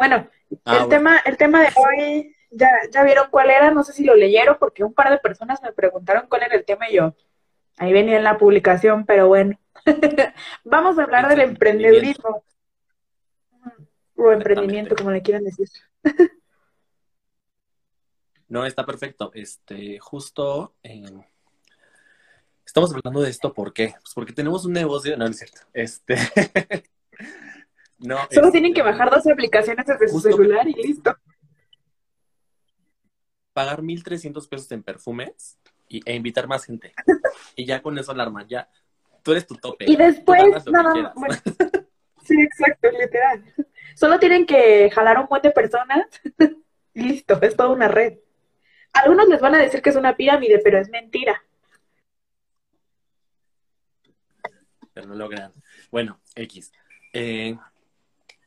Bueno, el, tema, el tema de hoy, ya, ya vieron cuál era, no sé si lo leyeron, porque un par de personas me preguntaron cuál era el tema y yo, ahí venía en la publicación, pero bueno. Vamos a hablar del emprendedurismo. O emprendimiento, como le quieran decir. no, está perfecto. Este, justo eh, estamos hablando de esto, ¿por qué? Pues porque tenemos un negocio, no, no es cierto. Este. no, Solo tienen que bajar dos aplicaciones desde su celular y listo. Pagar 1.300 pesos en perfumes y, e invitar más gente. y ya con eso alarma, ya tú eres tu tope. Y después, nada bueno, sí, exacto, literal. Solo tienen que jalar un buen de personas. Listo, es toda una red. Algunos les van a decir que es una pirámide, pero es mentira. Pero no logran. Bueno, X. Eh,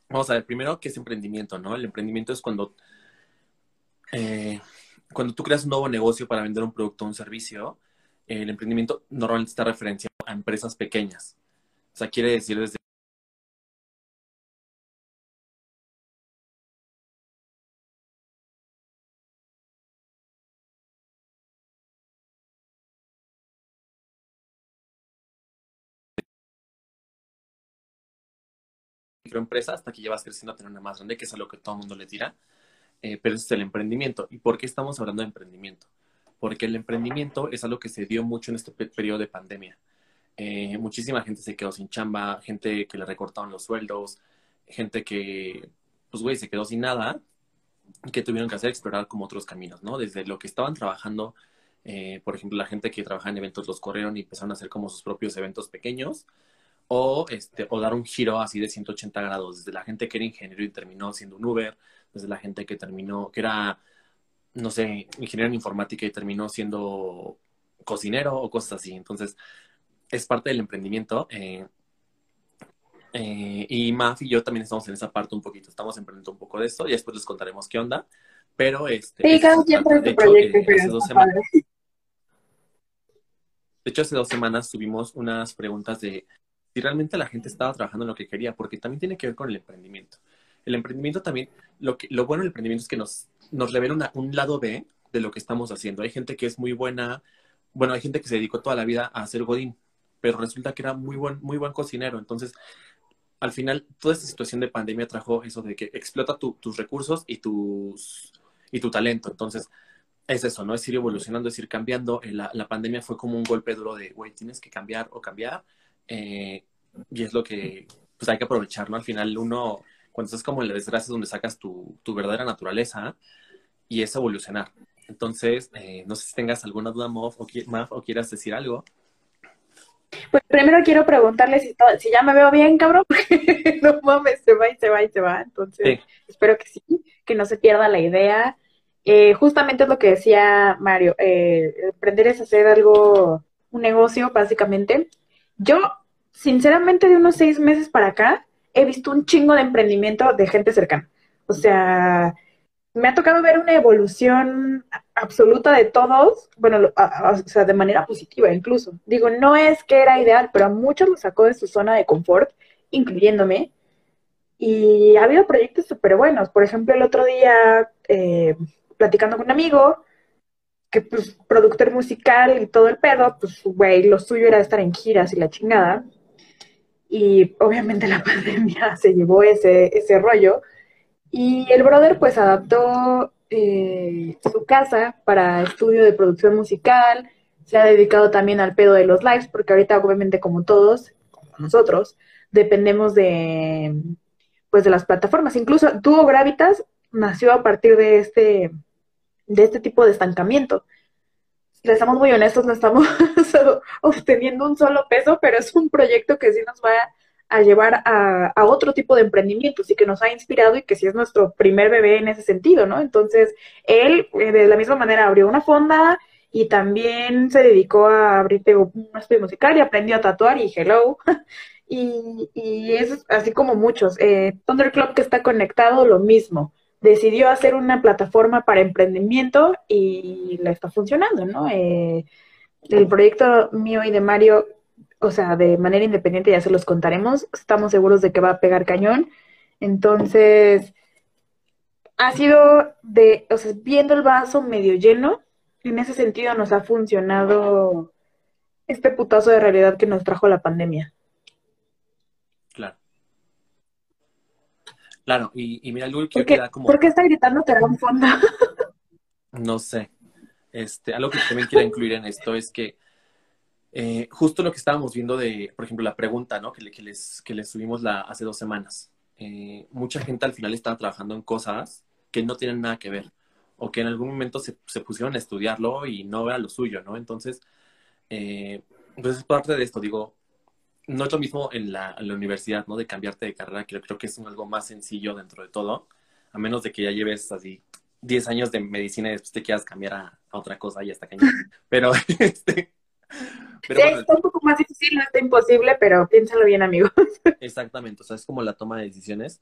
vamos a ver, primero, ¿qué es emprendimiento? ¿no? El emprendimiento es cuando, eh, cuando tú creas un nuevo negocio para vender un producto o un servicio. El emprendimiento normalmente está referenciado a empresas pequeñas. O sea, quiere decir desde microempresa hasta que ya vas creciendo a tener una más grande, que es a lo que todo el mundo le tira. Eh, pero ese es el emprendimiento. ¿Y por qué estamos hablando de emprendimiento? Porque el emprendimiento es algo que se dio mucho en este periodo de pandemia. Eh, muchísima gente se quedó sin chamba, gente que le recortaron los sueldos, gente que, pues, güey, se quedó sin nada que tuvieron que hacer explorar como otros caminos, ¿no? Desde lo que estaban trabajando, eh, por ejemplo, la gente que trabaja en eventos los corrieron y empezaron a hacer como sus propios eventos pequeños, o, este, o dar un giro así de 180 grados, desde la gente que era ingeniero y terminó siendo un Uber, desde la gente que terminó, que era, no sé, ingeniero en informática y terminó siendo cocinero o cosas así. Entonces, es parte del emprendimiento. Eh, eh, y Maf y yo también estamos en esa parte un poquito, estamos emprendiendo un poco de esto y después les contaremos qué onda. Pero este. Sí, cada quien de proyecto, eh, hace dos semanas, de hecho, hace dos semanas tuvimos unas preguntas de si realmente la gente estaba trabajando en lo que quería, porque también tiene que ver con el emprendimiento. El emprendimiento también, lo, que, lo bueno del emprendimiento es que nos, nos revela un lado B de lo que estamos haciendo. Hay gente que es muy buena, bueno, hay gente que se dedicó toda la vida a hacer godín, pero resulta que era muy buen, muy buen cocinero. Entonces, al final, toda esta situación de pandemia trajo eso de que explota tus recursos y, tus, y tu talento. Entonces, es eso, ¿no? Es ir evolucionando, es ir cambiando. Eh, la, la pandemia fue como un golpe duro de, güey, tienes que cambiar o cambiar. Eh, y es lo que pues hay que aprovechar, ¿no? Al final uno, cuando estás como en la desgracia, es donde sacas tu, tu verdadera naturaleza y es evolucionar. Entonces, eh, no sé si tengas alguna duda, Maf, o, o quieras decir algo. Pues primero quiero preguntarle si, si ya me veo bien, cabrón, porque no mames, se va y se va y se va. Entonces, espero que sí, que no se pierda la idea. Eh, justamente es lo que decía Mario, eh, emprender es hacer algo, un negocio, básicamente. Yo, sinceramente, de unos seis meses para acá, he visto un chingo de emprendimiento de gente cercana. O sea, me ha tocado ver una evolución absoluta de todos, bueno, o sea, de manera positiva incluso. Digo, no es que era ideal, pero a muchos los sacó de su zona de confort, incluyéndome. Y ha habido proyectos súper buenos. Por ejemplo, el otro día, eh, platicando con un amigo, que pues productor musical y todo el pedo, pues güey, lo suyo era estar en giras y la chingada. Y obviamente la pandemia se llevó ese, ese rollo. Y el brother pues adaptó eh, su casa para estudio de producción musical, se ha dedicado también al pedo de los lives, porque ahorita obviamente como todos, como nosotros, dependemos de pues de las plataformas. Incluso Duo Gravitas nació a partir de este de este tipo de estancamiento. Si estamos muy honestos, no estamos obteniendo un solo peso, pero es un proyecto que sí nos va a llevar a, otro tipo de emprendimientos y que nos ha inspirado y que sí es nuestro primer bebé en ese sentido, ¿no? Entonces, él eh, de la misma manera abrió una fonda y también se dedicó a abrir un estudio musical y aprendió a tatuar y hello. y, y es así como muchos. Eh, Thunder Club que está conectado, lo mismo decidió hacer una plataforma para emprendimiento y la está funcionando, ¿no? Eh, el proyecto mío y de Mario, o sea, de manera independiente ya se los contaremos, estamos seguros de que va a pegar cañón. Entonces, ha sido de, o sea, viendo el vaso medio lleno, en ese sentido nos ha funcionado este putazo de realidad que nos trajo la pandemia. Claro. Claro, y, mira, algo que queda como... ¿Por qué está gritando un Fondo? no sé. Este, algo que también quiero incluir en esto es que eh, justo lo que estábamos viendo de, por ejemplo, la pregunta, ¿no? Que, les, que les subimos la, hace dos semanas. Eh, mucha gente al final estaba trabajando en cosas que no tienen nada que ver o que en algún momento se, se pusieron a estudiarlo y no era lo suyo, ¿no? Entonces, eh, pues es parte de esto, digo, no es lo mismo en la, universidad, ¿no? De cambiarte de carrera, que creo que es algo más sencillo dentro de todo, a menos de que ya lleves así 10 años de medicina y después te quieras cambiar a, otra cosa y hasta cañón. Pero, este... Pero sí, está un poco más difícil, no está imposible, pero piénsalo bien, amigos. Exactamente, o sea, es como la toma de decisiones.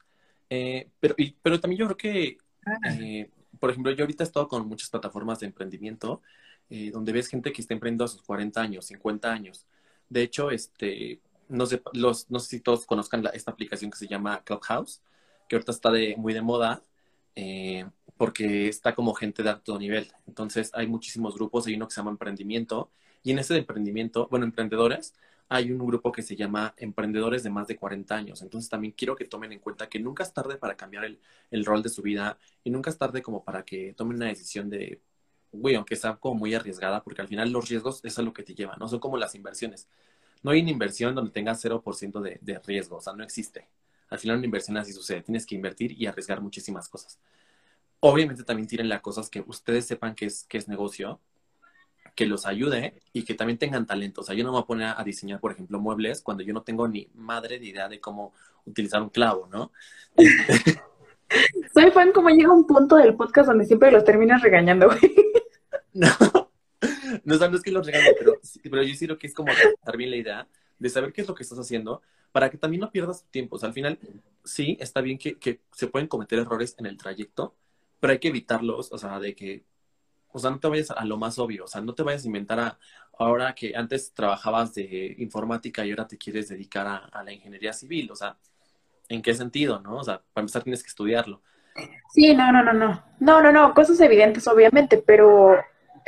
Eh, pero, pero también yo creo que, ah. eh, por ejemplo, yo ahorita he estado con muchas plataformas de emprendimiento eh, donde ves gente que está emprendiendo a sus 40 años, 50 años. De hecho, este, no sé, los, no sé si todos conozcan esta aplicación que se llama Clubhouse, que ahorita está muy de moda, eh, porque está como gente de alto nivel. Entonces, hay muchísimos grupos, hay uno que se llama Emprendimiento, y en ese de emprendimiento, bueno, emprendedores, hay un grupo que se llama Emprendedores de más de 40 años. Entonces también quiero que tomen en cuenta que nunca es tarde para cambiar el, el, rol de su vida y nunca es tarde como para que tomen una decisión de güey, aunque sea como muy arriesgada, porque al final los riesgos es a lo que te lleva, ¿no? Son como las inversiones. No hay una inversión donde tengas 0% de, de riesgo, o sea, no existe. Al final una inversión así sucede, tienes que invertir y arriesgar muchísimas cosas. Obviamente también tienen las cosas que ustedes sepan que es, que es negocio, que los ayude y que también tengan talento. O sea, yo no me voy a poner a diseñar, por ejemplo, muebles cuando yo no tengo ni madre de idea de cómo utilizar un clavo, ¿no? Soy fan como llega un punto del podcast donde siempre los terminas regañando, güey. No, no, no es que los regale, pero, pero yo sí creo que es como dar bien la idea de saber qué es lo que estás haciendo para que también no pierdas tiempo. O sea, al final, sí, está bien que, que se pueden cometer errores en el trayecto, pero hay que evitarlos, o sea, de que, o sea, no te vayas a lo más obvio, o sea, no te vayas a inventar a, ahora que antes trabajabas de informática y ahora te quieres dedicar a, a la ingeniería civil, o sea, ¿en qué sentido, no? O sea, para empezar tienes que estudiarlo. Sí, no, no, no, no. No, no, no, cosas evidentes, obviamente, pero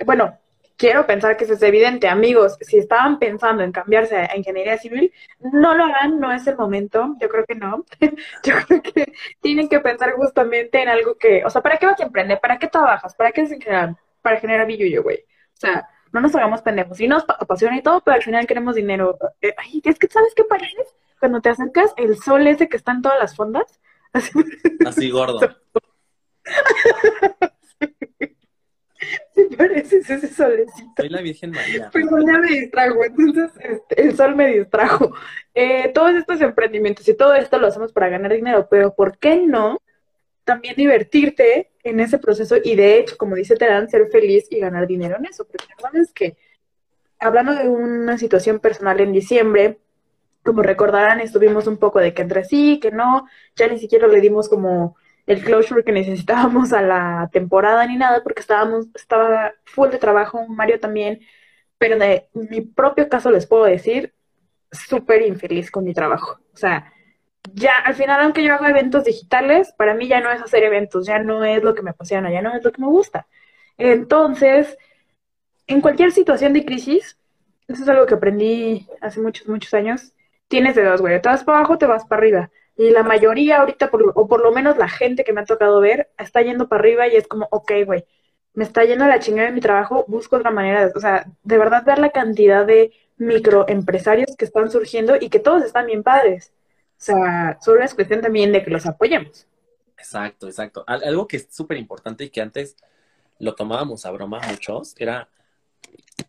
bueno, quiero pensar que eso es evidente. Amigos, si estaban pensando en cambiarse a ingeniería civil, no lo hagan, no es el momento. Yo creo que no. Yo creo que tienen que pensar justamente en algo que, o sea, ¿para qué vas a emprender? ¿Para qué trabajas? ¿Para qué es general? Para generar billuyo, güey. O sea, no nos hagamos pendejos. Sí nos apasiona y todo, pero al final queremos dinero. Eh, ay, es que, ¿sabes qué pareces? Cuando te acercas, el sol ese que está en todas las fondas. Así, así gordo. Pareces ese solecito. Soy la Virgen María. Perdón, ya me distrajo, entonces este, el sol me distrajo. Eh, todos estos emprendimientos y todo esto lo hacemos para ganar dinero, pero ¿por qué no también divertirte en ese proceso y de hecho, como dice Terán, ser feliz y ganar dinero en eso? Porque la verdad es que, hablando de una situación personal en diciembre, como recordarán, estuvimos un poco de que entre sí, que no, ya ni siquiera le dimos como el closure que necesitábamos a la temporada ni nada, porque estábamos, estaba full de trabajo, Mario también, pero de mi propio caso les puedo decir, súper infeliz con mi trabajo. O sea, ya al final, aunque yo hago eventos digitales, para mí ya no es hacer eventos, ya no es lo que me apasiona, ya no es lo que me gusta. Entonces, en cualquier situación de crisis, eso es algo que aprendí hace muchos, muchos años, tienes de dos, güey, te vas para abajo, te vas para arriba. Y la mayoría ahorita, o por lo menos la gente que me ha tocado ver, está yendo para arriba y es como, ok, güey, me está yendo la chingada de mi trabajo, busco otra manera, de, o sea, de verdad ver la cantidad de microempresarios que están surgiendo y que todos están bien padres. O sea, solo es cuestión también de que los apoyemos. Exacto, exacto. Algo que es súper importante y que antes lo tomábamos a broma muchos era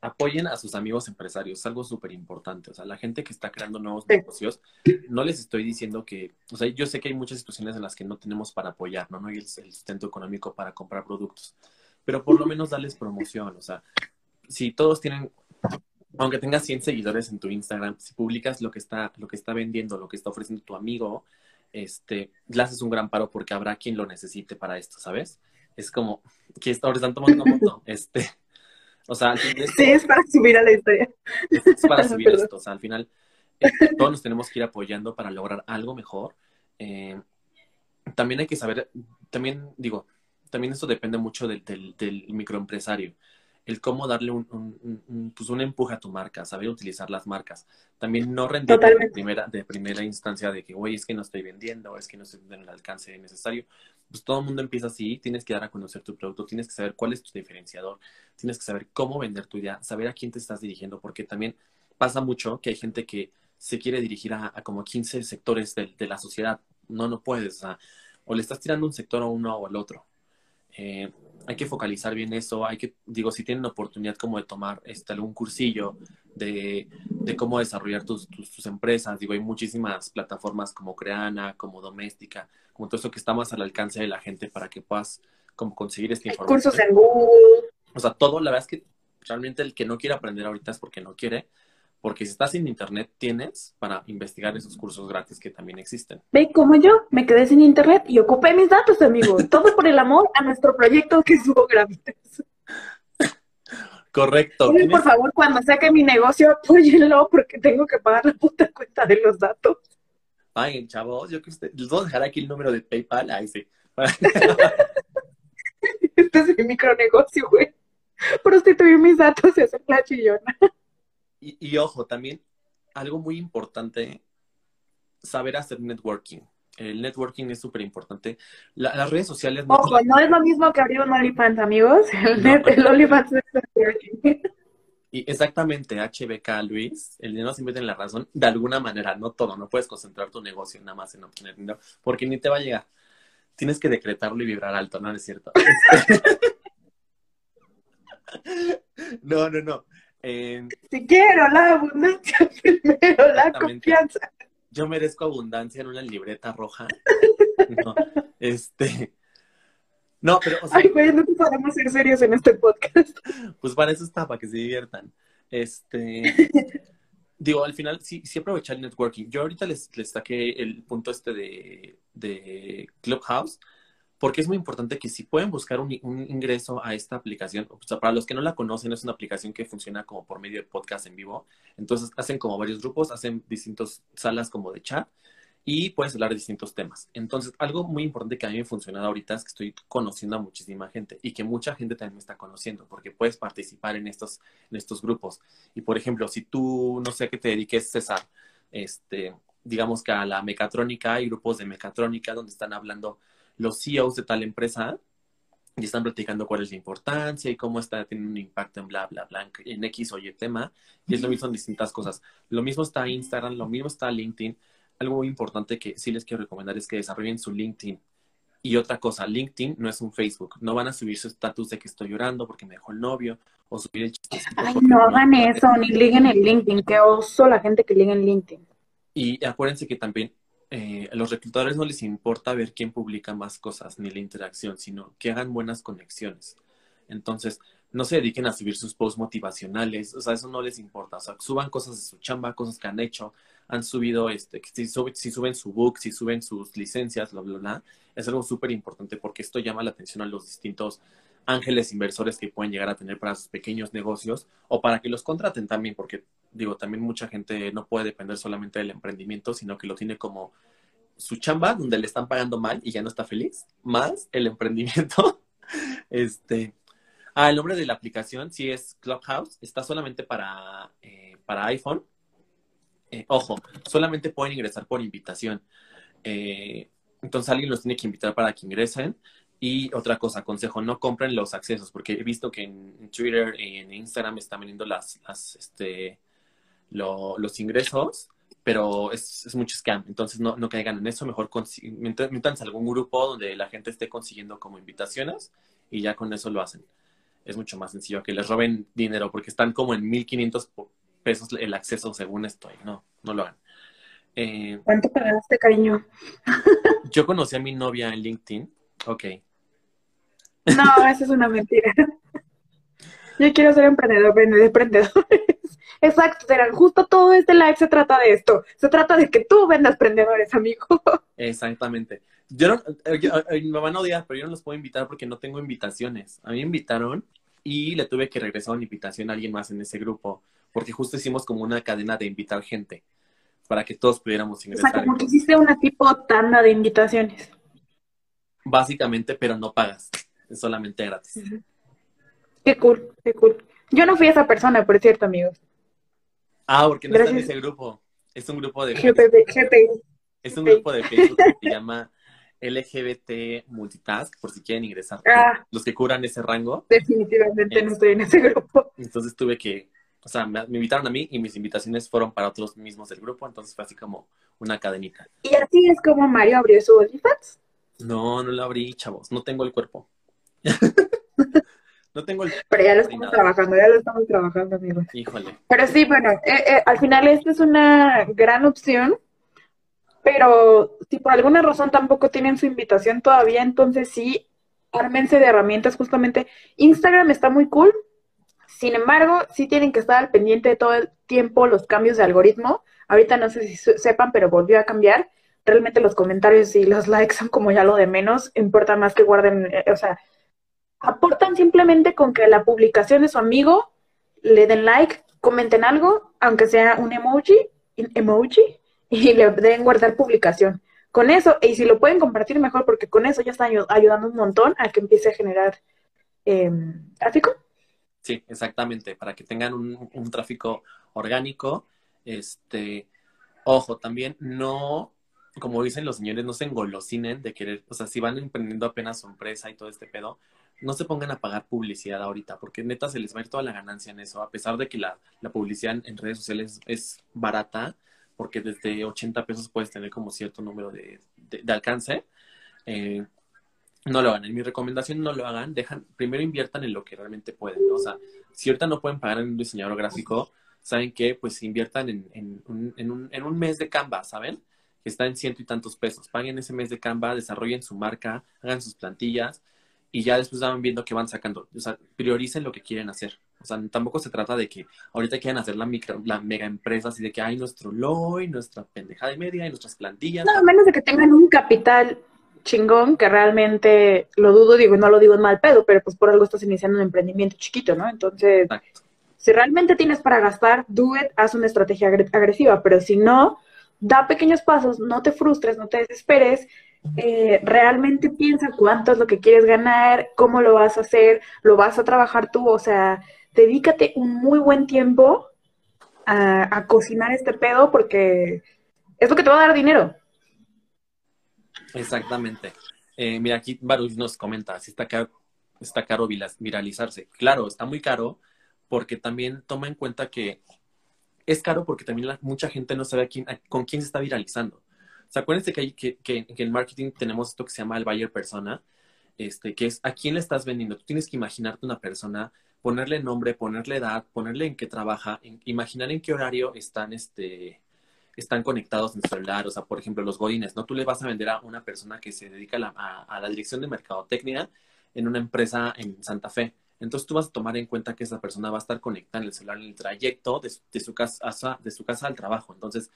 apoyen a sus amigos empresarios, es algo súper importante. O sea, la gente que está creando nuevos negocios, no les estoy diciendo que, o sea, yo sé que hay muchas situaciones en las que no tenemos para apoyar, ¿no? No hay el, sustento económico para comprar productos, pero por lo menos darles promoción. O sea, si todos tienen, aunque tengas 100 seguidores en tu Instagram, si publicas lo que está, lo que está vendiendo, lo que está ofreciendo tu amigo, este, le haces un gran paro porque habrá quien lo necesite para esto, ¿sabes? Es como que ahora están tomando foto, este o sea, sí, es para subir a la historia. Es, para subir esto. O sea, al final, eh, todos nos tenemos que ir apoyando para lograr algo mejor. Eh, también hay que saber, también digo, también esto depende mucho del, del, microempresario. El cómo darle un, un, pues un, empuje a tu marca, saber utilizar las marcas. También no rendir de primera, de primera instancia de que, oye, es que no estoy vendiendo, es que no estoy en el alcance necesario. Pues todo el mundo empieza así, tienes que dar a conocer tu producto, tienes que saber cuál es tu diferenciador, tienes que saber cómo vender tu idea, saber a quién te estás dirigiendo, porque también pasa mucho que hay gente que se quiere dirigir a, como 15 sectores de, de, la sociedad. No, no puedes. O, sea, o le estás tirando un sector a uno o al otro. Eh, hay que focalizar bien eso, hay que, digo, si tienen oportunidad como de tomar este, algún cursillo de, de cómo desarrollar tus, tus, empresas, digo, hay muchísimas plataformas como Creana, como Doméstica, como todo eso que está más al alcance de la gente para que puedas como conseguir esta información. Cursos en Google. O sea, todo, la verdad es que realmente el que no quiere aprender ahorita es porque no quiere, porque si estás en internet, tienes para investigar esos cursos gratis que también existen. Ve como yo, me quedé sin internet y ocupé mis datos, amigo. Todo por el amor a nuestro proyecto que subo gratis. Correcto. por favor, cuando saque mi negocio, apóyenlo porque tengo que pagar la puta cuenta de los datos. Ay, chavos, yo que usted, les voy a dejar aquí el número de PayPal, ahí sí. este es mi micronegocio, güey. Prostituir mis datos y hacer la chillona. Y, ojo, también algo muy importante, saber hacer networking. El networking es súper importante. las redes sociales... Ojo, no es lo mismo que abrir un OnlyFans, amigos. El, pues OnlyFans es networking. Y exactamente, HBK, Luis, el dinero siempre tiene la razón, de alguna manera, no todo, no puedes concentrar tu negocio nada más en obtener dinero, porque ni te va a llegar. Tienes que decretarlo y vibrar alto, ¿no? es cierto? no, no, no. Si quiero la abundancia, primero la confianza. Yo merezco abundancia en una libreta roja. No, este. No, pero. Ay, güey, no podemos ser serios en este podcast. Pues para eso está, para que se diviertan. Este. digo, al final sí, sí aprovechar el networking. Yo ahorita les, les saqué el punto este de, de Clubhouse porque es muy importante que si pueden buscar un, ingreso a esta aplicación, o sea, para los que no la conocen, es una aplicación que funciona como por medio de podcast en vivo. Entonces hacen como varios grupos, hacen distintas salas como de chat y puedes hablar de distintos temas. Entonces, algo muy importante que a mí me ha funcionado ahorita es que estoy conociendo a muchísima gente y que mucha gente también me está conociendo porque puedes participar en estos, en estos grupos. Y por ejemplo, si tú, no sé a qué te dediques, César, este, digamos que a la mecatrónica, hay grupos de mecatrónica donde están hablando los CEOs de tal empresa y están platicando cuál es la importancia y cómo está teniendo un impacto en bla, bla, bla, en X o Y tema. Y es lo mismo en distintas cosas. Lo mismo está Instagram, lo mismo está LinkedIn. Algo muy importante que sí les quiero recomendar es que desarrollen su LinkedIn. Y otra cosa, LinkedIn no es un Facebook. No van a subir su estatus de que estoy llorando porque me dejó el novio o subir el chistecito. Ay, no hagan eso, ni liguen en LinkedIn. Qué oso la gente que liga en LinkedIn. Y acuérdense que también eh, a los reclutadores no les importa ver quién publica más cosas ni la interacción, sino que hagan buenas conexiones. Entonces, no se dediquen a subir sus posts motivacionales, o sea, eso no les importa. O sea, suban cosas de su chamba, cosas que han hecho, han subido, este, si, si suben su book, si suben sus licencias, bla, bla, bla. Es algo súper importante porque esto llama la atención a los distintos ángeles inversores que pueden llegar a tener para sus pequeños negocios o para que los contraten también, porque digo, también mucha gente no puede depender solamente del emprendimiento, sino que lo tiene como su chamba, donde le están pagando mal y ya no está feliz, más el emprendimiento. este, ah, el nombre de la aplicación sí es Clubhouse, está solamente para, eh, para iPhone. Eh, ojo, solamente pueden ingresar por invitación. Eh, entonces alguien los tiene que invitar para que ingresen. Y otra cosa, consejo, no compren los accesos, porque he visto que en Twitter y en Instagram están vendiendo las, las este, los ingresos, pero es, es, mucho scam. Entonces no, no caigan en eso, mejor métanse algún grupo donde la gente esté consiguiendo como invitaciones y ya con eso lo hacen. Es mucho más sencillo que les roben dinero, porque están como en 1500 pesos el acceso según estoy. No, no lo hagan. Eh, ¿Cuánto pagaste, cariño? yo conocí a mi novia en LinkedIn. Ok, no, eso es una mentira. Yo quiero ser emprendedor, de emprendedores. Exacto, serán justo todo este live se trata de esto. Se trata de que tú vendas prendedores, amigo. Exactamente. Yo no, me van a odiar, pero yo no los puedo invitar porque no tengo invitaciones. A mí me invitaron y le tuve que regresar una invitación a alguien más en ese grupo, porque justo hicimos como una cadena de invitar gente para que todos pudiéramos ingresar. O sea, como que hiciste una tipo tanda de invitaciones. Básicamente, pero no pagas, es solamente gratis. Qué cool, qué cool. Yo no fui esa persona, por cierto, amigos. Ah, porque no está en ese grupo. Es un grupo de Facebook. Es un grupo de Facebook que se llama LGBT Multitask, por si quieren ingresar. Ah. los que curan ese rango. Definitivamente no estoy en ese grupo. Entonces tuve que, o sea, me, invitaron a mí y mis invitaciones fueron para otros mismos del grupo, entonces fue así como una cadenita. ¿Y así es como Mario abrió su OnlyFans? No, no lo abrí, chavos, no tengo el cuerpo. No tengo el... Pero ya lo estamos trabajando, ya lo estamos trabajando, amigo. Híjole. Pero sí, bueno, eh, eh, al final esta es una gran opción, pero si por alguna razón tampoco tienen su invitación todavía, entonces sí, ármense de herramientas justamente. Instagram está muy cool, sin embargo, sí tienen que estar al pendiente de todo el tiempo los cambios de algoritmo. Ahorita no sé si sepan, pero volvió a cambiar. Realmente los comentarios y los likes son como ya lo de menos. Importa más que guarden, eh, o sea, aportan simplemente con que la publicación de su amigo le den like, comenten algo, aunque sea un emoji, emoji, y le den guardar publicación. Con eso, y si lo pueden compartir mejor, porque con eso ya están ayudando un montón a que empiece a generar em, tráfico. Sí, exactamente, para que tengan un, tráfico orgánico. Este, ojo, también no, como dicen los señores, no se engolosinen de querer, o sea, si van emprendiendo apenas su empresa y todo este pedo, no se pongan a pagar publicidad ahorita, porque neta se les va a ir toda la ganancia en eso, a pesar de que la, publicidad en, redes sociales es barata, porque desde 80 pesos puedes tener como cierto número de, alcance. Eh, no lo hagan. En mi recomendación, no lo hagan. Dejan, primero inviertan en lo que realmente pueden. O sea, si ahorita no pueden pagar en un diseñador gráfico, ¿saben qué? Pues inviertan en, en, un, en, un, en un mes de Canva, ¿saben? Que está en ciento y tantos pesos. Paguen ese mes de Canva, desarrollen su marca, hagan sus plantillas y ya después van viendo que van sacando. O sea, prioricen lo que quieren hacer. O sea, tampoco se trata de que ahorita quieran hacer la, micro, la mega empresa así de que hay nuestro y nuestra pendejada de media y nuestras plantillas. No, a menos de que tengan un capital chingón que realmente lo dudo, digo, no lo digo en mal pedo, pero pues por algo estás iniciando un emprendimiento chiquito, ¿no? Entonces, si realmente tienes para gastar, do it, haz una estrategia agresiva, pero si no, da pequeños pasos, no te frustres, no te desesperes eh, realmente piensa cuánto es lo que quieres ganar, cómo lo vas a hacer, lo vas a trabajar tú, o sea, dedícate un muy buen tiempo a, cocinar este pedo porque es lo que te va a dar dinero. Exactamente. Eh, mira, aquí Baruch nos comenta, si está caro, está caro viralizarse. Claro, está muy caro porque también toma en cuenta que es caro porque también mucha gente no sabe quién, con quién se está viralizando. Sea, acuérdense que, hay, que, que, en marketing tenemos esto que se llama el buyer persona, este, que es a quién le estás vendiendo. Tú tienes que imaginarte una persona, ponerle nombre, ponerle edad, ponerle en qué trabaja, imaginar en qué horario están, este, están conectados en su celular. O sea, por ejemplo, los godines, ¿no? Tú le vas a vender a una persona que se dedica a la, a la dirección de mercadotecnia en una empresa en Santa Fe entonces tú vas a tomar en cuenta que esa persona va a estar conectada en el celular en el trayecto de, su, casa, de su casa al trabajo. Entonces,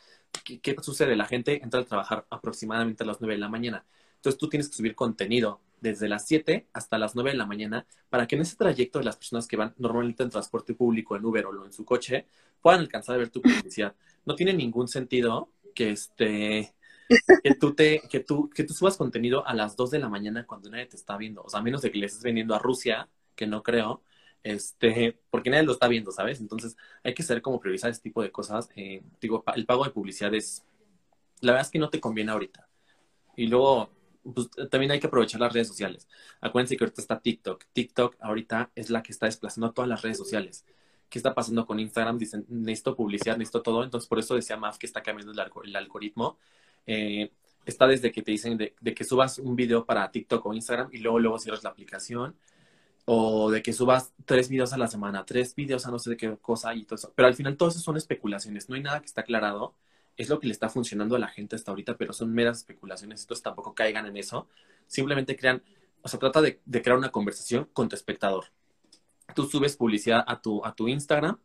¿qué, sucede? La gente entra a trabajar aproximadamente a las 9 de la mañana. Entonces tú tienes que subir contenido desde las 7 hasta las 9 de la mañana para que en ese trayecto de las personas que van normalmente en transporte público, en Uber o en su coche, puedan alcanzar a ver tu publicidad. No tiene ningún sentido que este que tú te que tú que tú subas contenido a las 2 de la mañana cuando nadie te está viendo, o sea, a menos de que le estés vendiendo a Rusia que no creo, este, porque nadie lo está viendo, ¿sabes? Entonces hay que saber cómo priorizar este tipo de cosas. Eh, digo, el pago de publicidad es, la verdad es que no te conviene ahorita. Y luego, pues, también hay que aprovechar las redes sociales. Acuérdense que ahorita está TikTok. TikTok ahorita es la que está desplazando a todas las redes sociales. ¿Qué está pasando con Instagram? Dicen, necesito publicidad, necesito todo. Entonces, por eso decía Maf que está cambiando el, algoritmo. Eh, está desde que te dicen de, de, que subas un video para TikTok o Instagram y luego, luego cierras la aplicación o de que subas tres videos a la semana, tres videos a no sé de qué cosa y todo eso. Pero al final todo eso son especulaciones, no hay nada que está aclarado. Es lo que le está funcionando a la gente hasta ahorita, pero son meras especulaciones, entonces tampoco caigan en eso. Simplemente crean, o sea, trata de, crear una conversación con tu espectador. Tú subes publicidad a tu, a tu Instagram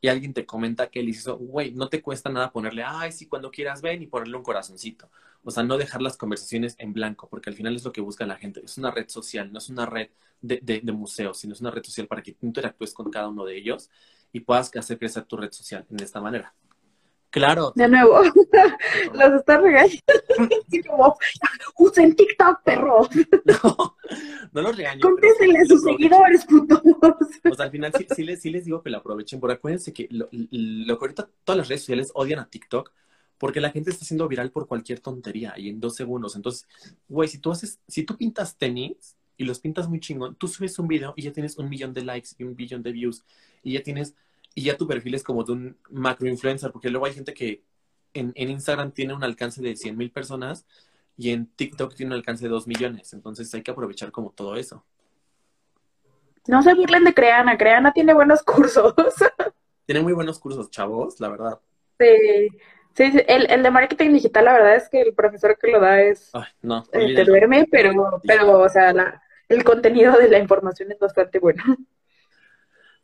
y alguien te comenta que él hizo, güey, no te cuesta nada ponerle, ay, sí, cuando quieras ven y ponerle un corazoncito. O sea, no dejar las conversaciones en blanco, porque al final es lo que busca la gente. Es una red social, no es una red de, de, de museos, sino es una red social para que tú interactúes con cada uno de ellos y puedas hacer crecer tu red social en esta manera. Claro. De nuevo, los está regañando. Así como, usen TikTok, perro. No, no los regaño. Contéstenle a sus seguidores, putos. O sea, al final sí, sí, les, sí les digo que lo aprovechen, porque acuérdense que lo, lo que ahorita todas las redes sociales odian a TikTok, porque la gente está haciendo viral por cualquier tontería y en dos segundos. Entonces, güey, si tú haces, si tú pintas tenis y los pintas muy chingón, tú subes un video y ya tienes un millón de likes y un billón de views y ya tienes y ya tu perfil es como de un macro influencer, porque luego hay gente que en, Instagram tiene un alcance de 100 mil personas y en TikTok tiene un alcance de 2 millones. Entonces hay que aprovechar como todo eso. No se burlen de Creana, Creana tiene buenos cursos. Tiene muy buenos cursos, chavos, la verdad. Sí, sí, El, el, de marketing digital, la verdad es que el profesor que lo da es... Ay, no, eh, te duerme, pero, pero, o sea, la, el contenido de la información es bastante bueno.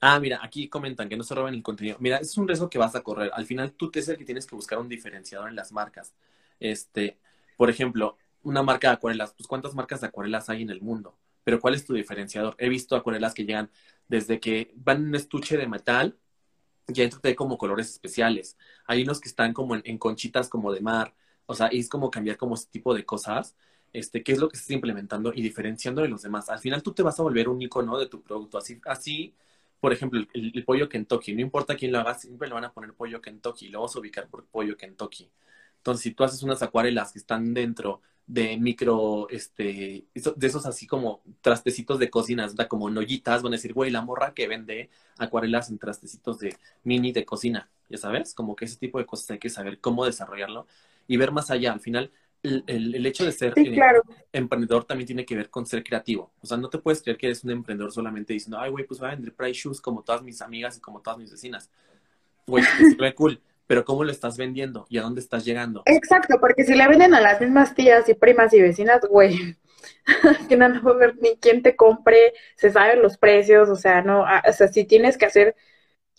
Ah, mira, aquí comentan que no se roben el contenido. Mira, es un riesgo que vas a correr. Al final tú te es el que tienes que buscar un diferenciador en las marcas. Este, por ejemplo, una marca de acuarelas, pues ¿cuántas marcas de acuarelas hay en el mundo? Pero ¿cuál es tu diferenciador? He visto acuarelas que llegan desde que van en un estuche de metal, ya entra como colores especiales. Hay unos que están como en, conchitas como de mar. O sea, es como cambiar como ese tipo de cosas. Este, qué es lo que estás implementando y diferenciando de los demás. Al final tú te vas a volver un icono de tu producto. Así, así por ejemplo, el, pollo Kentucky, no importa quién lo haga, siempre le van a poner pollo Kentucky, lo vamos a ubicar por pollo Kentucky. Entonces, si tú haces unas acuarelas que están dentro de micro, este, de esos así como trastecitos de cocina, como nollitas, van a decir, güey, la morra que vende acuarelas en trastecitos de mini de cocina, ya sabes, como que ese tipo de cosas hay que saber cómo desarrollarlo y ver más allá. Al final, el, hecho de ser eh, emprendedor también tiene que ver con ser creativo. O sea, no te puedes creer que eres un emprendedor solamente diciendo, ay, güey, pues voy a vender price shoes como todas mis amigas y como todas mis vecinas. Güey, es cool, pero ¿cómo lo estás vendiendo y a dónde estás llegando? Exacto, porque si le venden a las mismas tías y primas y vecinas, güey, que no, va a ver ni quién te compre, se saben los precios, o sea, no, ah, o sea, si tienes que hacer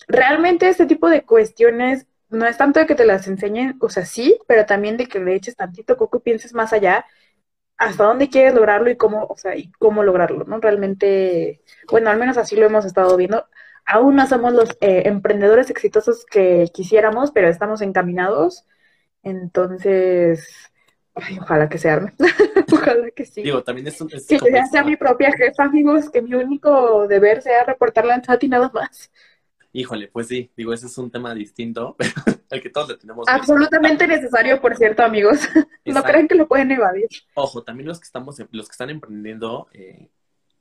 realmente este tipo de cuestiones no es tanto de que te las enseñen, o sea, sí, pero también de que le eches tantito coco y pienses más allá hasta dónde quieres lograrlo y cómo, o sea, y cómo lograrlo, ¿no? Realmente, bueno, al menos así lo hemos estado viendo. Aún no somos los eh, emprendedores exitosos que quisiéramos, pero estamos encaminados. Entonces, ojalá que se arme. ojalá que sí. Digo, también es, es que ya sea mi propia jefa, amigos, que mi único deber sea reportar la y nada más. Híjole, pues sí, digo, ese es un tema distinto, el que todos le tenemos. Absolutamente necesario, por cierto, amigos. no crean que lo pueden evadir. Ojo, también los que estamos, los que están emprendiendo, eh,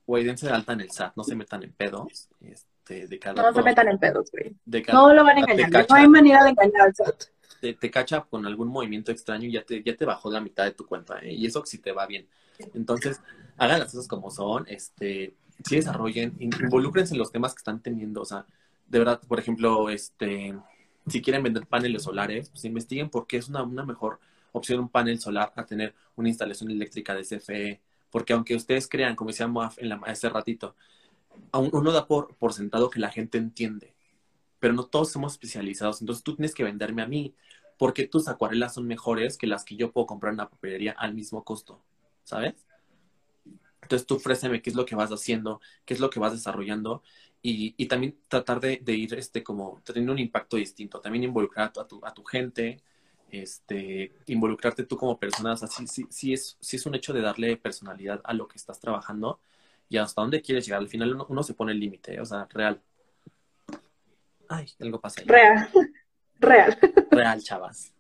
güey, dense de alta en el SAT, no se metan en pedos. Este, de cada no se metan en pedos, güey. no lo van a engañar, no hay manera de engañar al SAT. Te, cacha con algún movimiento extraño y ya te, ya te bajó la mitad de tu cuenta, ¿eh? y eso sí te va bien. Entonces, hagan las cosas como son, este, sí desarrollen, involúcrense en los temas que están teniendo, o sea, de verdad, por ejemplo, este, si quieren vender paneles solares, pues investiguen por qué es una, mejor opción un panel solar a tener una instalación eléctrica de CFE. Porque aunque ustedes crean, como decía Moaf en la, hace ratito, uno da por, por sentado que la gente entiende, pero no todos somos especializados. Entonces tú tienes que venderme a mí, porque tus acuarelas son mejores que las que yo puedo comprar en la papelería al mismo costo, ¿sabes? Entonces tú ofréceme qué es lo que vas haciendo, qué es lo que vas desarrollando y, también tratar de, ir este, como teniendo un impacto distinto, también involucrar a tu, a tu gente, este, involucrarte tú como persona, o sea, sí, es, sí es un hecho de darle personalidad a lo que estás trabajando y hasta dónde quieres llegar. Al final uno, se pone el límite, o sea, real. Ay, algo pasa ahí. Real, real. Real, chavas.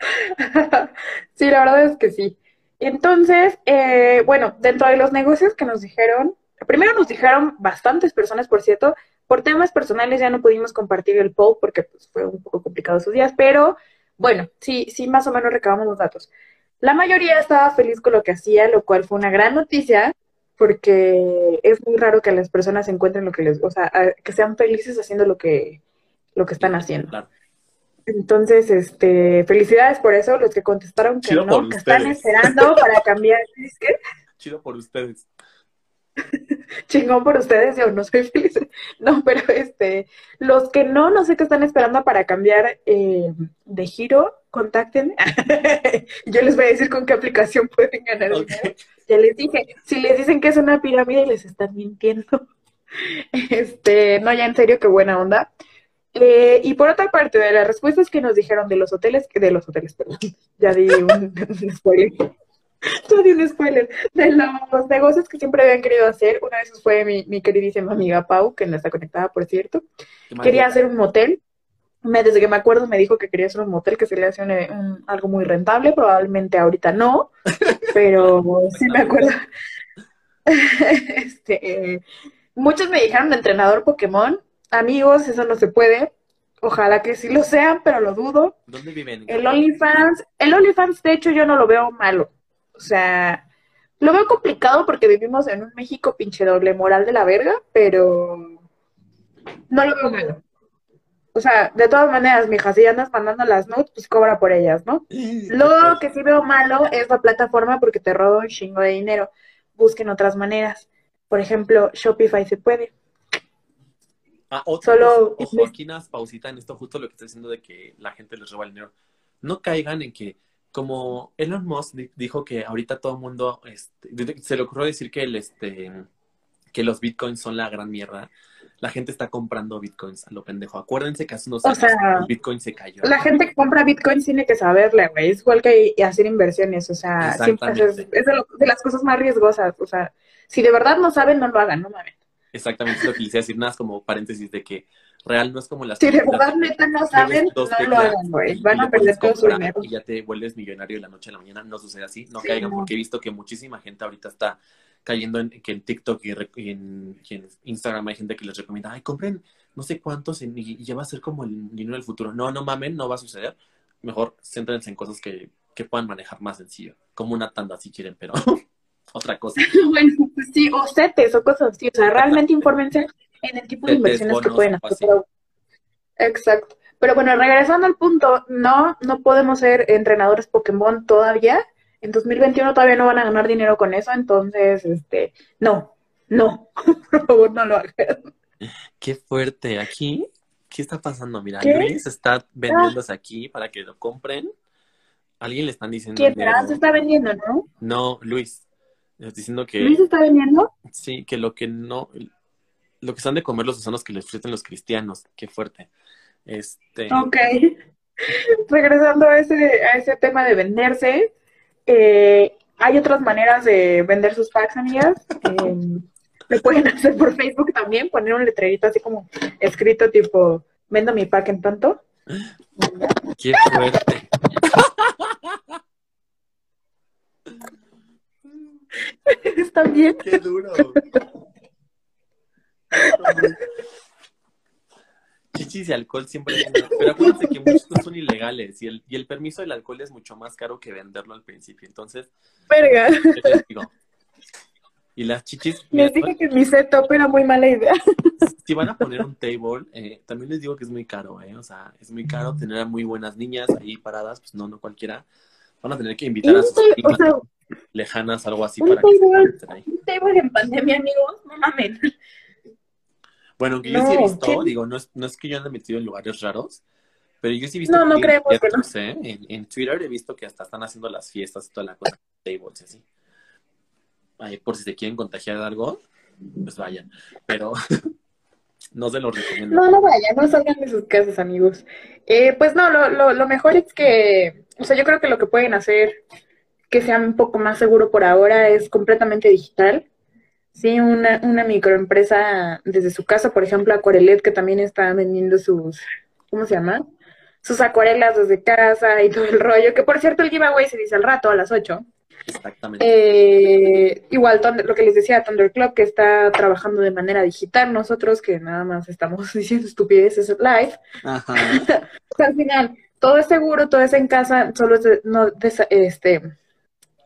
Sí, la verdad es que sí. Entonces, eh, bueno, dentro de los negocios que nos dijeron, primero nos dijeron bastantes personas, por cierto, por temas personales ya no pudimos compartir el poll porque pues, fue un poco complicado esos días, pero bueno, sí, sí, más o menos recabamos los datos. La mayoría estaba feliz con lo que hacía, lo cual fue una gran noticia, porque es muy raro que las personas encuentren lo que les, o sea, que sean felices haciendo lo que, lo que están haciendo. Entonces, este, felicidades por eso, los que contestaron que no, que están esperando para cambiar. Chido por ustedes. chingón por ustedes, yo no soy feliz. No, pero este, los que no, no sé qué están esperando para cambiar eh, de giro, contáctenme. yo les voy a decir con qué aplicación pueden ganar Ya les dije, si les dicen que es una pirámide, les están mintiendo. Este, no, ya en serio, qué buena onda. Eh, y por otra parte, de las respuestas que nos dijeron de los hoteles, de los hoteles, perdón, ya di un, un spoiler. Di un spoiler. De los negocios que siempre habían querido hacer, una de esas fue mi, mi queridísima amiga Pau, que no está conectada, por cierto. Quería hacer un motel. Me, desde que me acuerdo me dijo que quería hacer un motel que se le hace un, algo muy rentable, probablemente ahorita no, pero sí me acuerdo. este, muchos me dijeron de entrenador Pokémon, amigos, eso no se puede. Ojalá que sí lo sean, pero lo dudo. ¿Dónde viven? El OnlyFans, el OnlyFans, de hecho, yo no lo veo malo. O sea, lo veo complicado porque vivimos en un México pinche doble moral de la verga, pero no lo veo malo. O sea, de todas maneras, mija, si andas mandando las notes, pues cobra por ellas, ¿no? Lo que sí veo malo es la plataforma porque te roba un chingo de dinero. Busquen otras maneras. Por ejemplo, Shopify se puede. Ah, otro, Solo... ojo, aquí nada pausita en esto, justo lo que está diciendo de que la gente les roba el dinero. No caigan en que, como Elon Musk dijo que ahorita todo el mundo, este, se le ocurrió decir que, el, este, que los bitcoins son la gran mierda la gente está comprando bitcoins a lo pendejo. Acuérdense que hace unos años el bitcoin se cayó. La gente que compra bitcoins tiene que saberle, güey. Es igual que hacer inversiones, o sea, siempre es, de, las cosas más riesgosas. O sea, si de verdad no saben, no lo hagan, no mames. Exactamente, es lo que quise decir, nada como paréntesis de que real no es como las... Si de verdad neta no saben, no lo hagan, güey. Van a perder todo su dinero. Y ya te vuelves millonario de la noche a la mañana, no sucede así, no caigan, porque he visto que muchísima gente ahorita está cayendo en que en TikTok y, en, Instagram hay gente que les recomienda, ay, compren no sé cuántos y, ya va a ser como el dinero del futuro. No, no mamen, no va a suceder. Mejor céntrense en cosas que, que puedan manejar más sencillo, como una tanda si quieren, pero otra cosa. bueno, pues sí, o CETES o cosas así. O sea, realmente infórmense en el tipo de inversiones que pueden hacer. Exacto. Pero bueno, regresando al punto, no, no podemos ser entrenadores Pokémon todavía en 2021 todavía no van a ganar dinero con eso, entonces, este, no, no, por favor no lo hagan. Qué fuerte, aquí, ¿qué está pasando? Mira, Luis está vendiéndose aquí para que lo compren. Alguien le están diciendo. ¿Quién se está vendiendo, no? No, Luis. Está diciendo que. ¿Luis está vendiendo? Sí, que lo que no. Lo que están de comer los gusanos que les ofrecen los cristianos. Qué fuerte. Este. Ok. Regresando a ese, a ese tema de venderse, eh, hay otras maneras de vender sus packs, amigas. Eh, lo pueden hacer por Facebook también, poner un letrerito así como escrito tipo, vendo mi pack en tanto. Qué fuerte. Está bien. Qué duro. chichis y alcohol siempre. Pero acuérdense que muchos son ilegales y el, y el permiso del alcohol es mucho más caro que venderlo al principio. Entonces. Verga. y las chichis. Les dije que mi setup era muy mala idea. Si van a poner un table, eh, también les digo que es muy caro, ¿eh? O sea, es muy caro tener a muy buenas niñas ahí paradas, pues no, no cualquiera. Van a tener que invitar a sus lejanas, algo así, para que se ahí. Un table en pandemia, amigos, no mames. Bueno, que yo sí he visto, digo, no es, no es que yo ande metido en lugares raros, pero yo sí he visto no, no creemos que no. en, en, Twitter he visto que hasta están haciendo las fiestas y toda la cosa, tables y así. Ay, por si se quieren contagiar de algo, pues vayan. Pero no se los recomiendo. No, no vayan, no salgan de sus casas, amigos. Eh, pues no, lo, lo, lo mejor es que, o sea, yo creo que lo que pueden hacer que sea un poco más seguro por ahora es completamente digital. Sí, una, una microempresa desde su casa, por ejemplo, Acuarelet, que también está vendiendo sus, ¿cómo se llama? Sus acuarelas desde casa y todo el rollo, que por cierto el giveaway se dice al rato, a las 8. Exactamente. Eh, igual lo que les decía Thunder Club, que está trabajando de manera digital, nosotros que nada más estamos diciendo estupideces live. Ajá. al final, todo es seguro, todo es en casa, solo es no, este,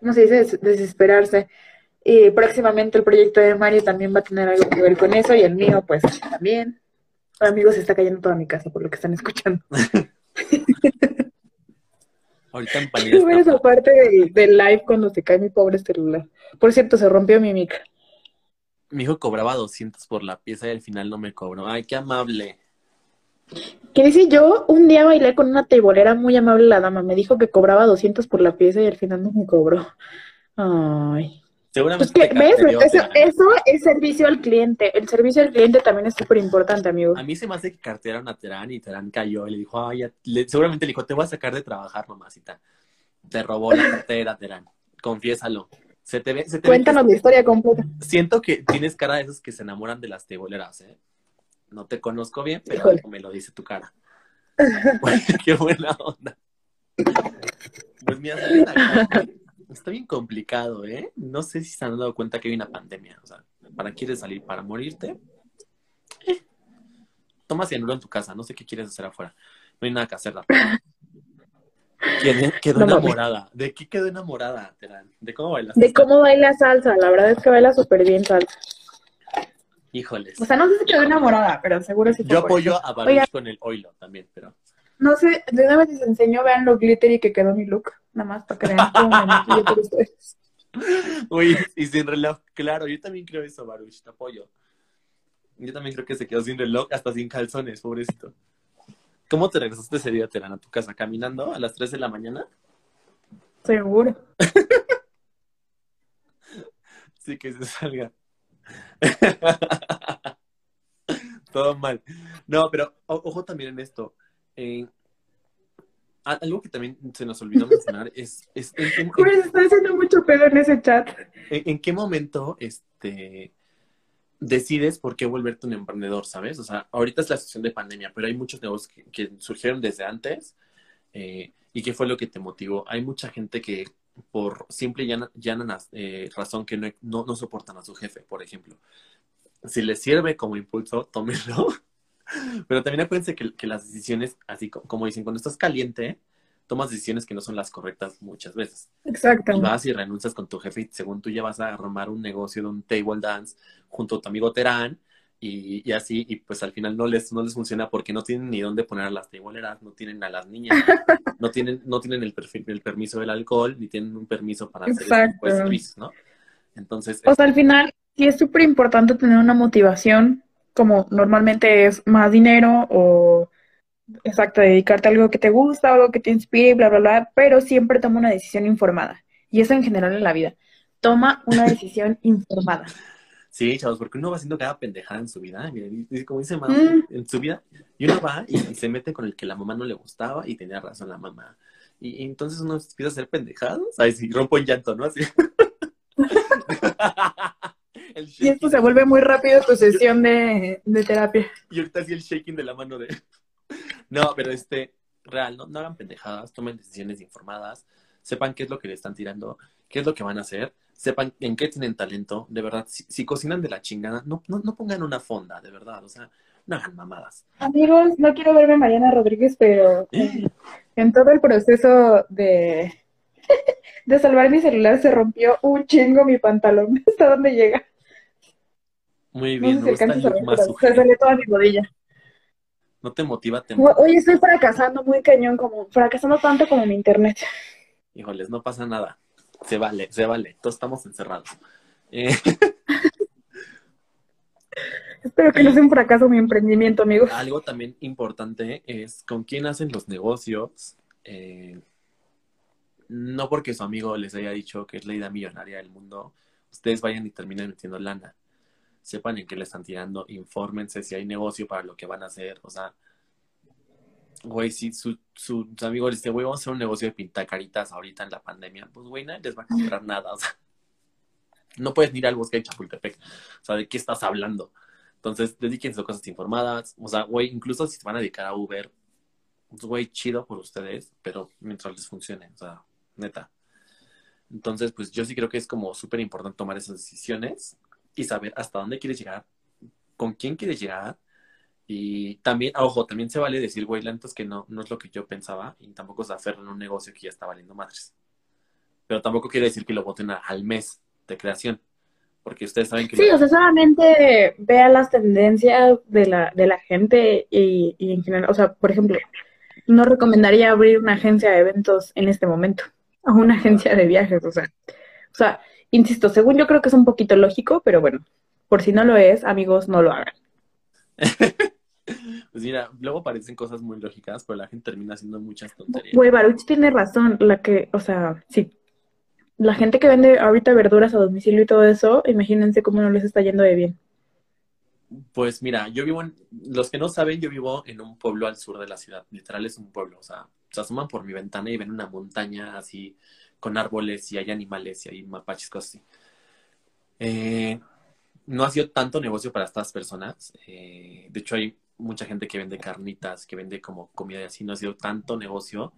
¿cómo se dice? desesperarse. Y próximamente el proyecto de Mario también va a tener algo que ver con eso y el mío pues también. amigos, se está cayendo toda mi casa por lo que están escuchando. Ahorita en Quiero ver esa parte del, live cuando se cae mi pobre celular. Por cierto, se rompió mi mic. Mi hijo cobraba 200 por la pieza y al final no me cobró. Ay, qué amable. ¿Qué dice yo? Un día bailé con una teibolera muy amable la dama. Me dijo que cobraba 200 por la pieza y al final no me cobró. Ay. Seguramente. ¿Ves? Eso, es servicio al cliente. El servicio al cliente también es súper importante, amigo. A mí se me hace que cartearon a Terán y Terán cayó y le dijo, ay, seguramente le dijo, te voy a sacar de trabajar, mamacita. Te robó la cartera, Terán. Confiésalo. Se te ve, se te Cuéntanos la historia completa. Siento que tienes cara de esos que se enamoran de las teboleras, ¿eh? No te conozco bien, pero me lo dice tu cara. qué buena onda. Pues mira, está bien complicado, ¿eh? No sé si se han dado cuenta que hay una pandemia. O sea, ¿para quieres salir? ¿Para morirte? Eh. Toma cianuro en tu casa, no sé qué quieres hacer afuera. No hay nada que hacer. Quedó enamorada. ¿De qué quedó enamorada, Terán? ¿De cómo baila? De cómo baila salsa. La verdad es que baila súper bien salsa. Híjoles. O sea, no sé si quedó enamorada, pero seguro sí. Yo apoyo a Baruch con el oilo también, pero. No sé, de una vez les enseñó, vean lo glittery que quedó mi look. Nada más para que vean cómo me maquillo por ustedes. Uy, y sin reloj, claro, yo también creo eso, Baruch, te apoyo. Yo también creo que se quedó sin reloj, hasta sin calzones, pobrecito. ¿Cómo te regresaste ese día, Terán, a tu casa? ¿Caminando a las 3 de la mañana? Seguro. sí, que se salga. Todo mal. No, pero ojo también en esto. Algo que también se nos olvidó mencionar es... es en, está haciendo mucho pedo en ese chat. En, qué momento este, decides por qué volverte un emprendedor, sabes? O sea, ahorita es la situación de pandemia, pero hay muchos negocios que, surgieron desde antes. Eh, ¿Y qué fue lo que te motivó? Hay mucha gente que por simple y llana, eh, razón que no, no, soportan a su jefe, por ejemplo. Si les sirve como impulso, tómenlo. Pero también acuérdense que, que, las decisiones, así como dicen, cuando estás caliente, tomas decisiones que no son las correctas muchas veces. Exacto. vas y renuncias con tu jefe y según tú ya vas a armar un negocio de un table dance junto a tu amigo Terán y, así, y pues al final no les, no les funciona porque no tienen ni dónde poner a las tableeras, no tienen a las niñas, no tienen, no tienen el, perfil, el permiso del alcohol, ni tienen un permiso para hacer este servicios, ¿no? Entonces. O sea, al final sí es súper importante tener una motivación, como normalmente es más dinero o exacto, dedicarte a algo que te gusta, algo que te inspire, bla, bla, bla, pero siempre toma una decisión informada. Y eso en general en la vida. Toma una decisión informada. Sí, chavos, porque uno va haciendo cada pendejada en su vida. como dice mamá, mm. en su vida, y uno va y, se mete con el que la mamá no le gustaba y tenía razón la mamá. Y, entonces uno empieza a hacer pendejadas. Ay, sí, rompo en llanto, ¿no? Así. y esto se vuelve muy rápido tu sesión de, terapia. Y ahorita sí el shaking de la mano de. no, pero este, real, no, no hagan pendejadas, tomen decisiones informadas, sepan qué es lo que le están tirando, qué es lo que van a hacer sepan en qué tienen talento, de verdad, si, cocinan de la chingada, no, no, no, pongan una fonda, de verdad, o sea, no hagan mamadas. Amigos, no quiero verme Mariana Rodríguez, pero en todo el proceso de, de salvar mi celular se rompió un chingo mi pantalón. ¿Hasta dónde llega? Muy bien, no sé más Se salió toda mi rodilla. ¿No te motiva? Te Oye, estoy fracasando muy cañón, como fracasando tanto como mi internet. Híjoles, no pasa nada. Se vale, se vale. Todos estamos encerrados. Eh, Espero que no sea un fracaso mi emprendimiento, amigos. Algo también importante es con quién hacen los negocios. Eh, no porque su amigo les haya dicho que es la idea millonaria del mundo, ustedes vayan y terminen metiendo lana. Sepan en qué le están tirando, infórmense si hay negocio para lo que van a hacer. O sea, güey, si su, su, amigo le dice, güey, vamos a hacer un negocio de pintacaritas ahorita en la pandemia, pues, güey, nadie les va a comprar nada, o sea, no puedes ir al bosque de Chapultepec, o sea, ¿de qué estás hablando? Entonces, dedíquense a cosas informadas, o sea, güey, incluso si se van a dedicar a Uber, pues, güey, chido por ustedes, pero mientras les funcione, o sea, neta. Entonces, pues yo sí creo que es como súper importante tomar esas decisiones y saber hasta dónde quieres llegar, con quién quieres llegar y también, ojo, también se vale decir, güey, lentos que no, no es lo que yo pensaba y tampoco se aferran a un negocio que ya está valiendo madres. Pero tampoco quiere decir que lo voten al mes de creación, porque ustedes saben que... Sí, o sea, solamente vea las tendencias de la, de la gente y, y en general, o sea, por ejemplo, no recomendaría abrir una agencia de eventos en este momento, o una agencia de viajes, o sea, o sea, insisto, según yo creo que es un poquito lógico, pero bueno, por si no lo es, amigos, no lo hagan. Pues mira, luego parecen cosas muy lógicas, pero la gente termina haciendo muchas tonterías. Güey, Baruch tiene razón, la que, o sea, sí. la gente que vende ahorita verduras a domicilio y todo eso, imagínense cómo no les está yendo de bien. Pues mira, yo vivo en, los que no saben, yo vivo en un pueblo al sur de la ciudad, literal es un pueblo, o sea, se asoman por mi ventana y ven una montaña así con árboles y hay animales y hay mapaches, cosas así. Eh, no ha sido tanto negocio para estas personas, eh, de hecho hay mucha gente que vende carnitas, que vende como comida y así, no ha sido tanto negocio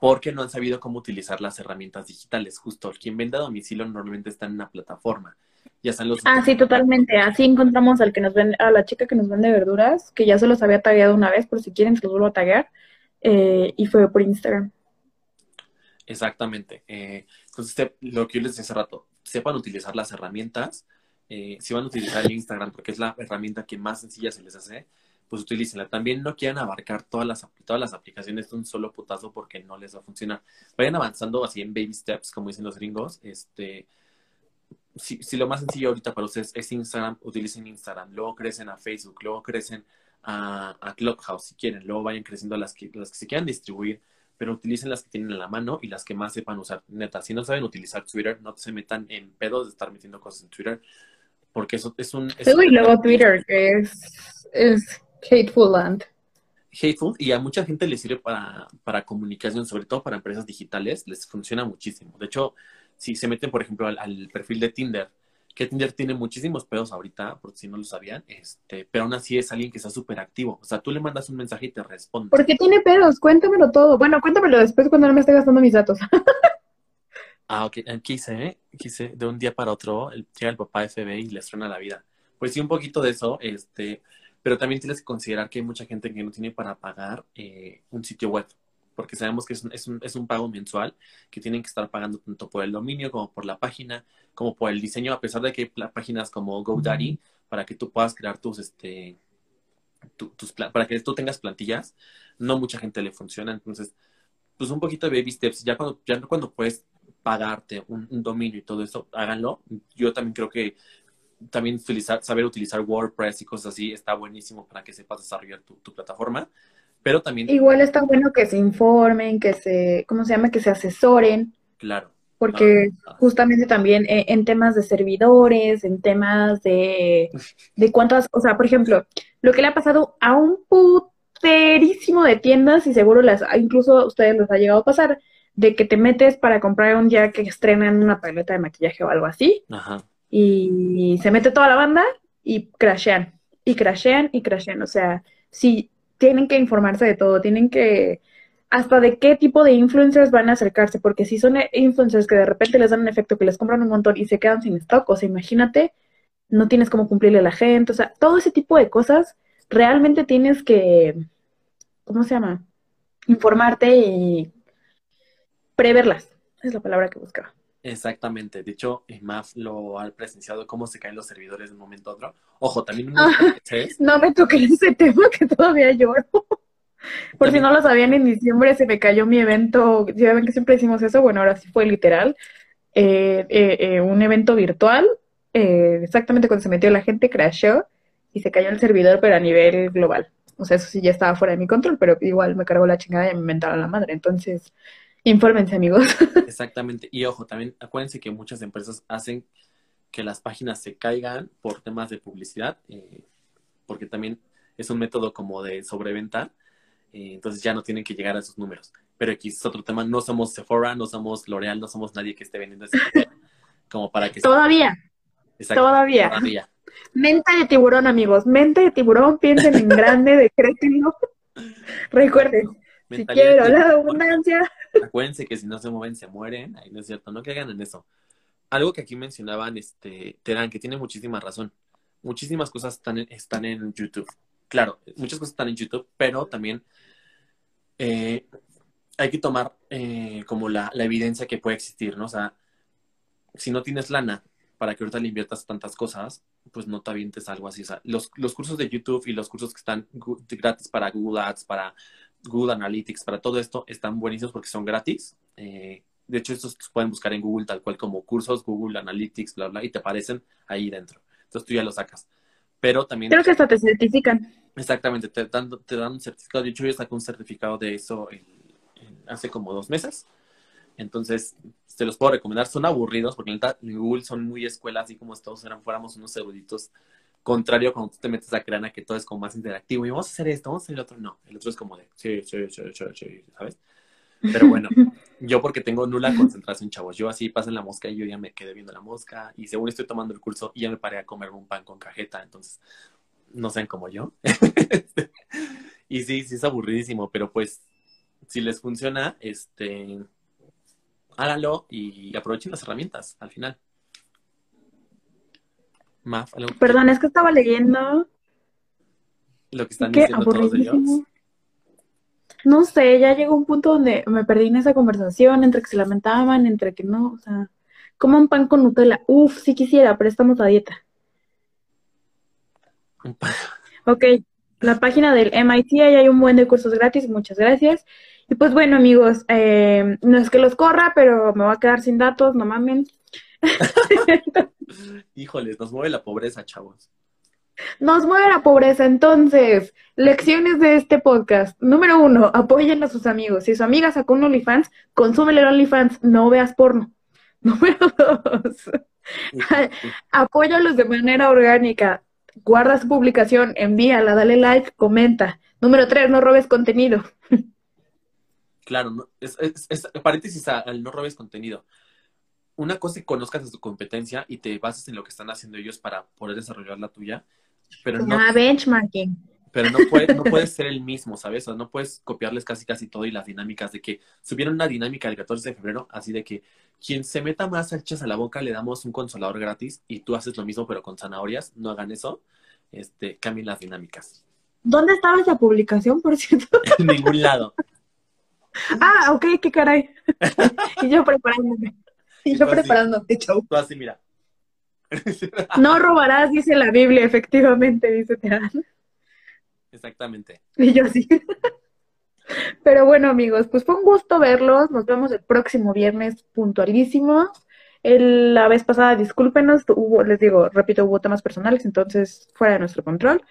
porque no han sabido cómo utilizar las herramientas digitales. Justo quien vende a domicilio normalmente está en una plataforma. Ya están los ah, sí, totalmente. Así encontramos al que nos vende, a la chica que nos vende verduras, que ya se los había tagueado una vez, por si quieren se los vuelvo a taguear, eh, y fue por Instagram. Exactamente. Eh, entonces, lo que yo les decía hace rato, sepan utilizar las herramientas. Eh, si van a utilizar el Instagram, porque es la herramienta que más sencilla se les hace, pues utilícenla. También no quieran abarcar todas las, todas las aplicaciones de un solo putazo porque no les va a funcionar. Vayan avanzando así en baby steps, como dicen los gringos. Este, si, si lo más sencillo ahorita para ustedes es Instagram, utilicen Instagram. Luego crecen a Facebook, luego crecen a, a Clubhouse si quieren. Luego vayan creciendo las que, las que se quieran distribuir pero utilicen las que tienen en la mano y las que más sepan usar. Neta, si no saben utilizar Twitter, no se metan en pedos de estar metiendo cosas en Twitter, porque eso es un... Es y luego Twitter, que es, es Hateful Land. Hateful, y a mucha gente le sirve para, para comunicación, sobre todo para empresas digitales, les funciona muchísimo. De hecho, si se meten, por ejemplo, al, perfil de Tinder, que Tinder tiene muchísimos pedos ahorita, por si no lo sabían, este, pero aún así es alguien que está súper activo. O sea, tú le mandas un mensaje y te responde. ¿Por qué tiene pedos? Cuéntamelo todo. Bueno, cuéntamelo después cuando no me esté gastando mis datos. ah, ok. Quise, quise, de un día para otro, llega el papá FBI y le suena la vida. Pues sí, un poquito de eso, este, pero también tienes que considerar que hay mucha gente que no tiene para pagar eh, un sitio web, porque sabemos que es un, es, un, es un, pago mensual que tienen que estar pagando tanto por el dominio como por la página, como por el diseño, a pesar de que hay páginas como GoDaddy para que tú puedas crear tus, este, tus, para que tú tengas plantillas, no mucha gente le funciona, entonces, pues un poquito de baby steps, ya cuando, ya cuando puedes pagarte un, un dominio y todo eso, háganlo. Yo también creo que también utilizar, saber utilizar WordPress y cosas así está buenísimo para que sepas desarrollar tu, plataforma. Pero también. Igual está bueno que se informen, que se, ¿cómo se llama? Que se asesoren. Claro. Porque justamente también eh, en, temas de servidores, en temas de, de cuántas, o sea, por ejemplo, lo que le ha pasado a un puterísimo de tiendas y seguro las, incluso a ustedes les ha llegado a pasar, de que te metes para comprar un día que estrenan una paleta de maquillaje o algo así. Ajá y se mete toda la banda y crashean, y crashean y crashean. O sea, sí, tienen que informarse de todo, tienen que hasta de qué tipo de influencers van a acercarse, porque si son influencers que de repente les dan un efecto que les compran un montón y se quedan sin stock, o sea, imagínate, no tienes cómo cumplirle a la gente, o sea, todo ese tipo de cosas, realmente tienes que, ¿cómo se llama? Informarte y preverlas, es la palabra que buscaba. Exactamente. De hecho, MAF lo ha presenciado cómo se caen los servidores de un momento a otro. Ojo, también No me toqué ese tema que todavía lloro. Por si no lo sabían, en diciembre se me cayó mi evento. Ya ven que siempre decimos eso. Bueno, ahora sí fue literal. Eh, eh, eh, un evento virtual. exactamente cuando se metió la gente, crashó y se cayó el servidor, pero a nivel global. O sea, eso sí ya estaba fuera de mi control, pero igual me cargó la chingada y me inventaron la madre. Entonces, Infórmense, amigos. Exactamente. Y ojo, también acuérdense que muchas empresas hacen que las páginas se caigan por temas de publicidad, eh, porque también es un método como de sobreventa, eh, entonces ya no tienen que llegar a esos números. Pero aquí es otro tema, no somos Sephora, no somos L'Oreal, no somos nadie que esté vendiendo ese como para que... Todavía. Todavía. Todavía. Mente de tiburón, amigos. Mente de tiburón, piensen en grande, decrétenlo. Recuerden, si quiero la abundancia. Acuérdense que si no se mueven, se mueren. Ahí no es cierto, no caigan en eso. Algo que aquí mencionaban, este, Terán, que tiene muchísima razón. Muchísimas cosas están en, están en YouTube. Claro, muchas cosas están en YouTube, pero también eh, hay que tomar eh, como la, la, evidencia que puede existir, ¿no? O sea, si no tienes lana para que ahorita le inviertas tantas cosas, pues no te avientes algo así. O sea, los, los cursos de YouTube y los cursos que están gratis para Google Ads, para Google Analytics, para todo esto, están buenísimos porque son gratis. Eh, de hecho, estos pueden buscar en Google tal cual como cursos, Google Analytics, bla, bla, y te aparecen ahí dentro. Entonces tú ya lo sacas. Pero también... Creo que hasta te certifican. Exactamente, te dan, te dan un certificado. De hecho, yo saqué un certificado de eso hace como dos meses. Entonces, Se los puedo recomendar. Son aburridos porque en Google son muy escuelas, así como todos eran, fuéramos unos eruditos. Contrario cuando tú te metes a Creana, que todo es como más interactivo. Y vamos a hacer esto, vamos a hacer el otro. No, el otro es como de, sí, sí, sí, sí, sí, ¿sabes? Pero bueno, yo porque tengo nula concentración, chavos. Yo así pasan la mosca y yo ya me quedé viendo la mosca. Y según estoy tomando el curso, y ya me paré a comer un pan con cajeta. Entonces, no sean como yo. y sí, sí es aburridísimo, pero pues si les funciona, este, háganlo y aprovechen las herramientas al final. Maf, Perdón, es que estaba leyendo. Lo que están diciendo todos ellos. No sé, ya llegó un punto donde me perdí en esa conversación, entre que se lamentaban, entre que no, o sea, como un pan con Nutella. Uf, sí quisiera, pero estamos a dieta. Ok, la página del MIT, ahí hay un buen de cursos gratis, muchas gracias. Y pues bueno, amigos, eh, no es que los corra, pero me voy a quedar sin datos, no mamen. Híjoles, nos mueve la pobreza, chavos. Nos mueve la pobreza, entonces, lecciones de este podcast. Número uno, apoyen a sus amigos. Si su amiga sacó un OnlyFans, consúmele el OnlyFans, no veas porno. Número dos, apóyalos de manera orgánica guarda su publicación, envíala, dale like, comenta. Número tres, no robes contenido. Claro, es, es, paréntesis al no robes contenido. Una cosa es que conozcas a tu competencia y te bases en lo que están haciendo ellos para poder desarrollar la tuya, pero no... Ah, benchmarking. Pero no puedes no puede ser el mismo, ¿sabes? O no puedes copiarles casi casi todo y las dinámicas de que subieron una dinámica el 14 de febrero, así de que quien se meta más salchas a la boca le damos un consolador gratis y tú haces lo mismo pero con zanahorias, no hagan eso, este, cambien las dinámicas. ¿Dónde estaba esa publicación, por cierto? en ningún lado. Ah, ok, qué caray. y yo preparándome. Y yo preparándome, chau. Tú así, mira. no robarás, dice la Biblia, efectivamente, dice Teán. Exactamente. Y yo sí. Pero bueno, amigos, pues fue un gusto verlos. Nos vemos el próximo viernes puntualísimo. la vez pasada, discúlpenos, hubo, les digo, repito, hubo temas personales, entonces fuera de nuestro control.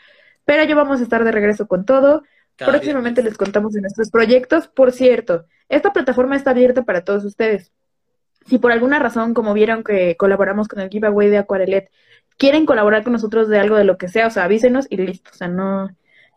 Pero ya vamos a estar de regreso con todo. Próximamente les contamos de nuestros proyectos. Por cierto, esta plataforma está abierta para todos ustedes. Si por alguna razón, como vieron que colaboramos con el giveaway de Aquarelet, quieren colaborar con nosotros de algo de lo que sea, o sea, avísenos y listo. O sea, no,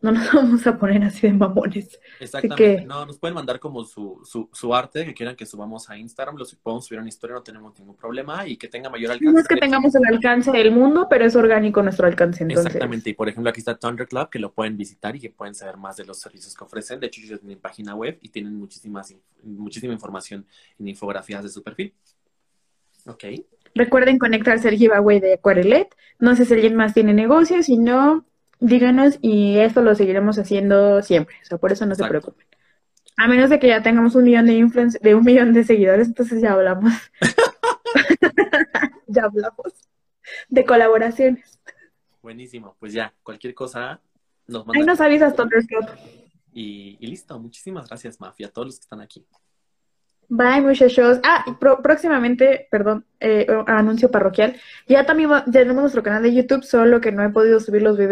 no nos vamos a poner así de mamones. Exactamente. No, nos pueden mandar como su, su, su, arte que quieran que subamos a Instagram, lo podemos subir a una historia, no tenemos ningún problema y que tenga mayor alcance. No es que tengamos el alcance del mundo, pero es orgánico nuestro alcance. Entonces. Exactamente. Y por ejemplo, aquí está Thunder Club, que lo pueden visitar y que pueden saber más de los servicios que ofrecen. De hecho, ellos tienen página web y tienen muchísimas, muchísima información en infografías de su perfil. Ok. Recuerden conectarse al giveaway de Aquarelet. No sé si alguien más tiene negocios, si no, díganos y esto lo seguiremos haciendo siempre. O sea, por eso no se preocupen. A menos de que ya tengamos un millón de de un millón de seguidores, entonces ya hablamos. ya hablamos de colaboraciones. Buenísimo, pues ya, cualquier cosa nos mandan. Ahí nos avisas, Thunderscope. Y, y listo, muchísimas gracias, Mafia, a todos los que están aquí. Bye, muchachos. Ah, próximamente, perdón, eh, anuncio parroquial. Ya también tenemos nuestro canal de YouTube, solo que no he podido subir los videos.